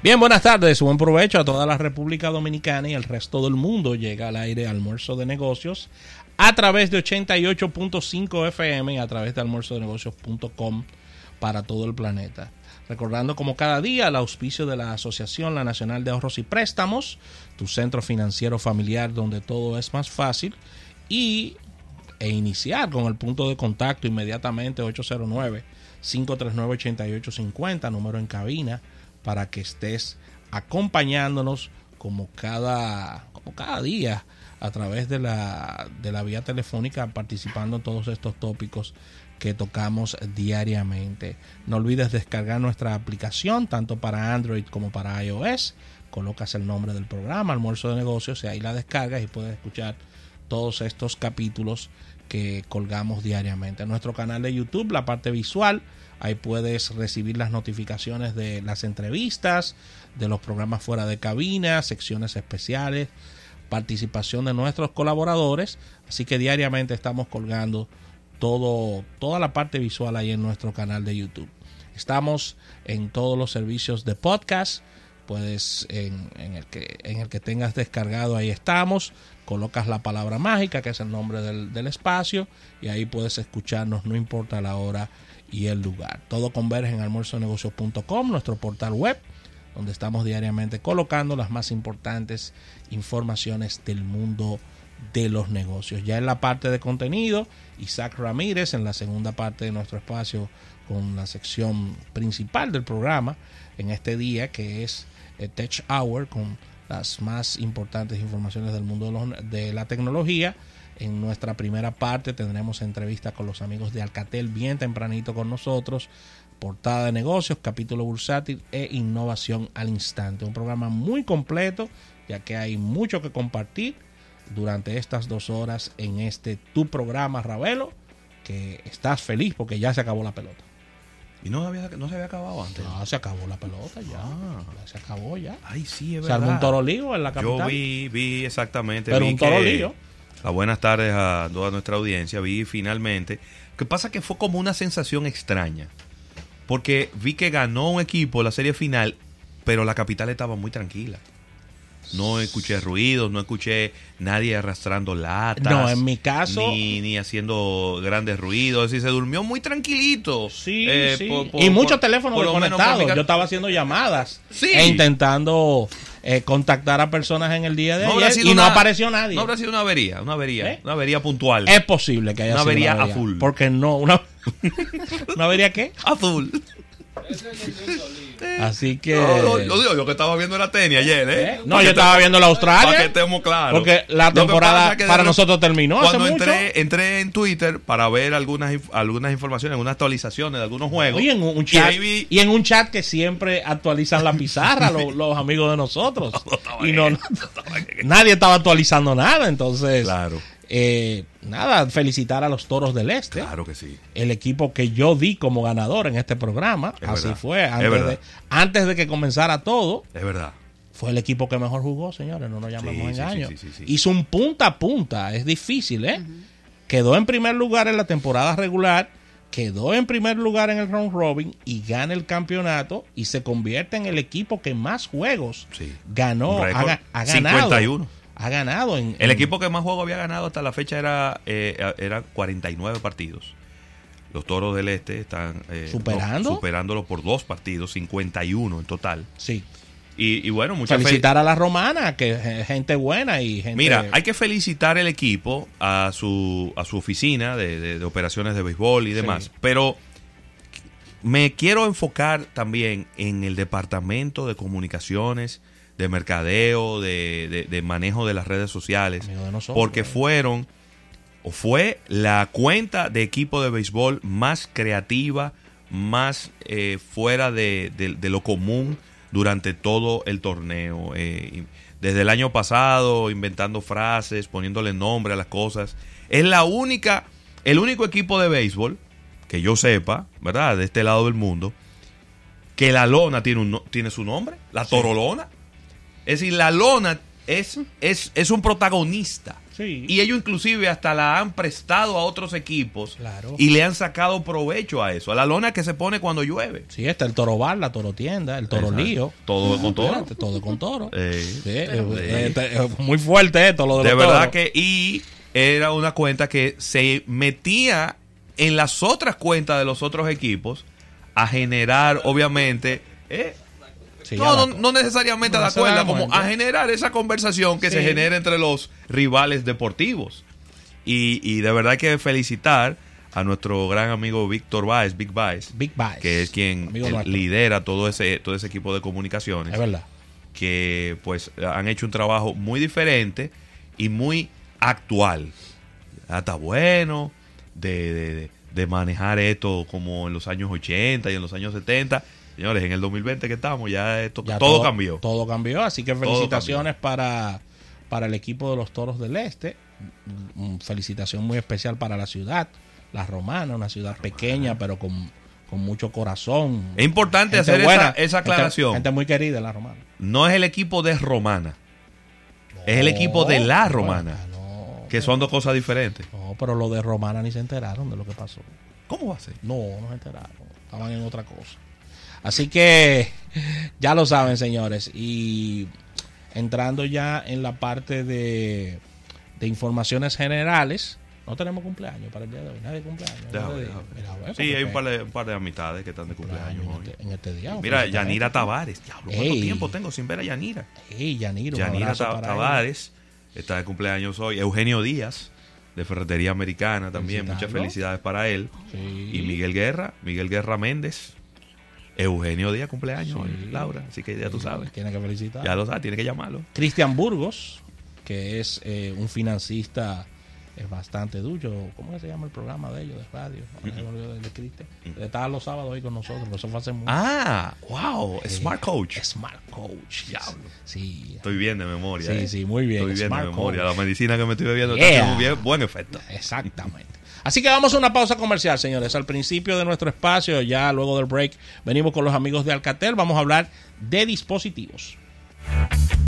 Bien, buenas tardes, buen provecho a toda la República Dominicana y el resto del mundo. Llega al aire almuerzo de negocios a través de 88.5 FM y a través de almuerzodenegocios.com para todo el planeta. Recordando como cada día el auspicio de la Asociación La Nacional de Ahorros y Préstamos, tu centro financiero familiar donde todo es más fácil y e iniciar con el punto de contacto inmediatamente 809 539 8850, número en cabina para que estés acompañándonos como cada, como cada día a través de la, de la vía telefónica participando en todos estos tópicos que tocamos diariamente. No olvides descargar nuestra aplicación tanto para Android como para iOS. Colocas el nombre del programa, Almuerzo de Negocios, y ahí la descargas y puedes escuchar todos estos capítulos que colgamos diariamente. En nuestro canal de YouTube, la parte visual, Ahí puedes recibir las notificaciones de las entrevistas, de los programas fuera de cabina, secciones especiales, participación de nuestros colaboradores. Así que diariamente estamos colgando todo, toda la parte visual ahí en nuestro canal de YouTube. Estamos en todos los servicios de podcast. Puedes, en, el que, en el que tengas descargado, ahí estamos. Colocas la palabra mágica, que es el nombre del, del espacio, y ahí puedes escucharnos, no importa la hora y el lugar. Todo converge en almuerzonegocios.com, nuestro portal web, donde estamos diariamente colocando las más importantes informaciones del mundo de los negocios. Ya en la parte de contenido, Isaac Ramírez en la segunda parte de nuestro espacio con la sección principal del programa en este día que es Tech Hour con las más importantes informaciones del mundo de la tecnología en nuestra primera parte tendremos entrevista con los amigos de Alcatel bien tempranito con nosotros. Portada de negocios, capítulo bursátil e innovación al instante. Un programa muy completo ya que hay mucho que compartir durante estas dos horas en este tu programa Ravelo que estás feliz porque ya se acabó la pelota. ¿Y no, había, no se había acabado antes? No, se acabó la pelota ya. Ah. se acabó ya. Ay, sí, es verdad. Se armó un toro lío en la capital. Yo vi, vi exactamente. Pero un toro lío buenas tardes a toda nuestra audiencia. Vi finalmente. que pasa que fue como una sensación extraña. Porque vi que ganó un equipo la serie final, pero la capital estaba muy tranquila. No escuché ruidos, no escuché nadie arrastrando latas. No, en mi caso. Ni, ni haciendo grandes ruidos. Es decir, se durmió muy tranquilito. Sí, eh, sí. y muchos teléfonos conectados. Yo estaba haciendo llamadas. Sí. E intentando eh, contactar a personas en el día de ayer y no apareció nadie. No habrá sido una avería, una avería, ¿Eh? una avería puntual. Es posible que haya una sido avería una avería azul. Porque no, una, ¿una avería qué? Azul. Así que. No, digo, yo que estaba viendo la tenis ayer, ¿eh? ¿Eh? No, yo estaba viendo la Australia. Para que estemos claros. Porque la temporada para nosotros terminó. Cuando entré, entré en Twitter para ver algunas, algunas informaciones, algunas actualizaciones de algunos juegos. Y en un chat, y, en un chat que siempre actualizan la pizarra los, los, amigos de nosotros. y no, nadie estaba actualizando nada, entonces. Claro. Eh, nada, felicitar a los Toros del Este. Claro que sí. El equipo que yo di como ganador en este programa. así fue. Antes, de, antes de que comenzara todo. Es verdad. Fue el equipo que mejor jugó, señores. No nos llamemos engaño. Hizo un punta a punta. Es difícil, ¿eh? Quedó en primer lugar en la temporada regular. Quedó en primer lugar en el round robin y gana el campeonato y se convierte en el equipo que más juegos ganó. Ha, ha, ganado. 51 ha ganado. En, el equipo que más juegos había ganado hasta la fecha era, eh, era 49 partidos. Los Toros del Este están eh, superando superándolo por dos partidos, 51 en total. Sí. Y, bueno, muchas felicitar a la romana, que es gente buena y gente. Mira, hay que felicitar el equipo a su a su oficina de, operaciones de béisbol y demás, pero me quiero enfocar también en el departamento de comunicaciones de mercadeo, de, manejo de las redes sociales, porque fueron o fue la cuenta de equipo de béisbol más creativa, más eh, fuera de, lo común durante todo el torneo. Eh, desde el año pasado, inventando frases, poniéndole nombre a las cosas. Es la única, el único equipo de béisbol que yo sepa, ¿verdad? De este lado del mundo, que la lona tiene, un, tiene su nombre, la torolona. Es decir, la lona es, es, es un protagonista. Sí. Y ellos inclusive hasta la han prestado a otros equipos Claro. y le han sacado provecho a eso, a la lona que se pone cuando llueve. Sí, está el toro bar, la toro tienda, el toro Exacto. lío. Todo con. Espérate, todo con toro. Eh, Sí, pero, eh, eh, eh, eh, muy fuerte esto, lo de, de los verdad toros. que y era una cuenta que se metía en las otras cuentas de los otros equipos a generar obviamente eh, Sí, no, no, no necesariamente No a la cuerda, como a generar esa conversación que se genera entre los rivales deportivos. Y, y de verdad hay que felicitar a nuestro gran amigo Víctor Baez, Big Baez, Big Baez. que es quien lidera todo ese, todo ese equipo de comunicaciones Es verdad. que pues han hecho un trabajo muy diferente y muy actual. Ya Está bueno de, de- de manejar esto como en los años 80 y en los años 70. Señores, en el 2020 que estamos, ya, esto, Ya todo, cambió. Todo cambió, así que felicitaciones para, para el equipo de los Toros del Este. Felicitación muy especial para la ciudad, La Romana, una ciudad pequeña pero con, con mucho corazón. Es importante Gente hacer buena, esa, esa aclaración. Gente, muy querida La Romana. No es el equipo de Romana, es el equipo de la Romana, que son dos cosas diferentes. no, pero los de Romana ni se enteraron de lo que pasó. ¿Cómo va a ser? No, no se enteraron. Estaban en otra cosa. Así que ya lo saben, señores. Y entrando ya en la parte de, de informaciones generales, no tenemos cumpleaños para el día de hoy. Nadie cumpleaños. Déjame déjame ver. Mira, ver, Sí, hay un par, de, un par de amistades que están de cumpleaños cumpleaños hoy. en este, en este día. Mira. Yanira Tavares. Diablo, ¿cuánto Ey. tiempo tengo sin ver a Yanira? Ey, Yanira, Tavares está de cumpleaños hoy. Eugenio Díaz, de Ferretería Americana también. Muchas felicidades para él. él. Sí. Y Miguel Guerra, Miguel Guerra Méndez. Eugenio Díaz cumpleaños Sí. Laura. Así que ya tú sabes. Tiene que felicitar. Ya lo sabes, tiene que llamarlo. Cristian Burgos, que es eh, un financista es bastante duro. ¿Cómo que se llama el programa de ellos de radio? De. Estaba los sábados ahí con nosotros, eso fue hace mucho. Ah, wow, Smart Coach. Smart Coach. Diablo. Sí. Estoy bien de memoria. Sí, eh. sí, muy bien. Estoy bien Smart de memoria. Coach. La medicina que me estoy bebiendo está haciendo bien, buen efecto. Exactamente. Así que vamos a una pausa comercial, señores. Al principio de nuestro espacio, ya luego del break, venimos con los amigos de Alcatel. Vamos a hablar de dispositivos.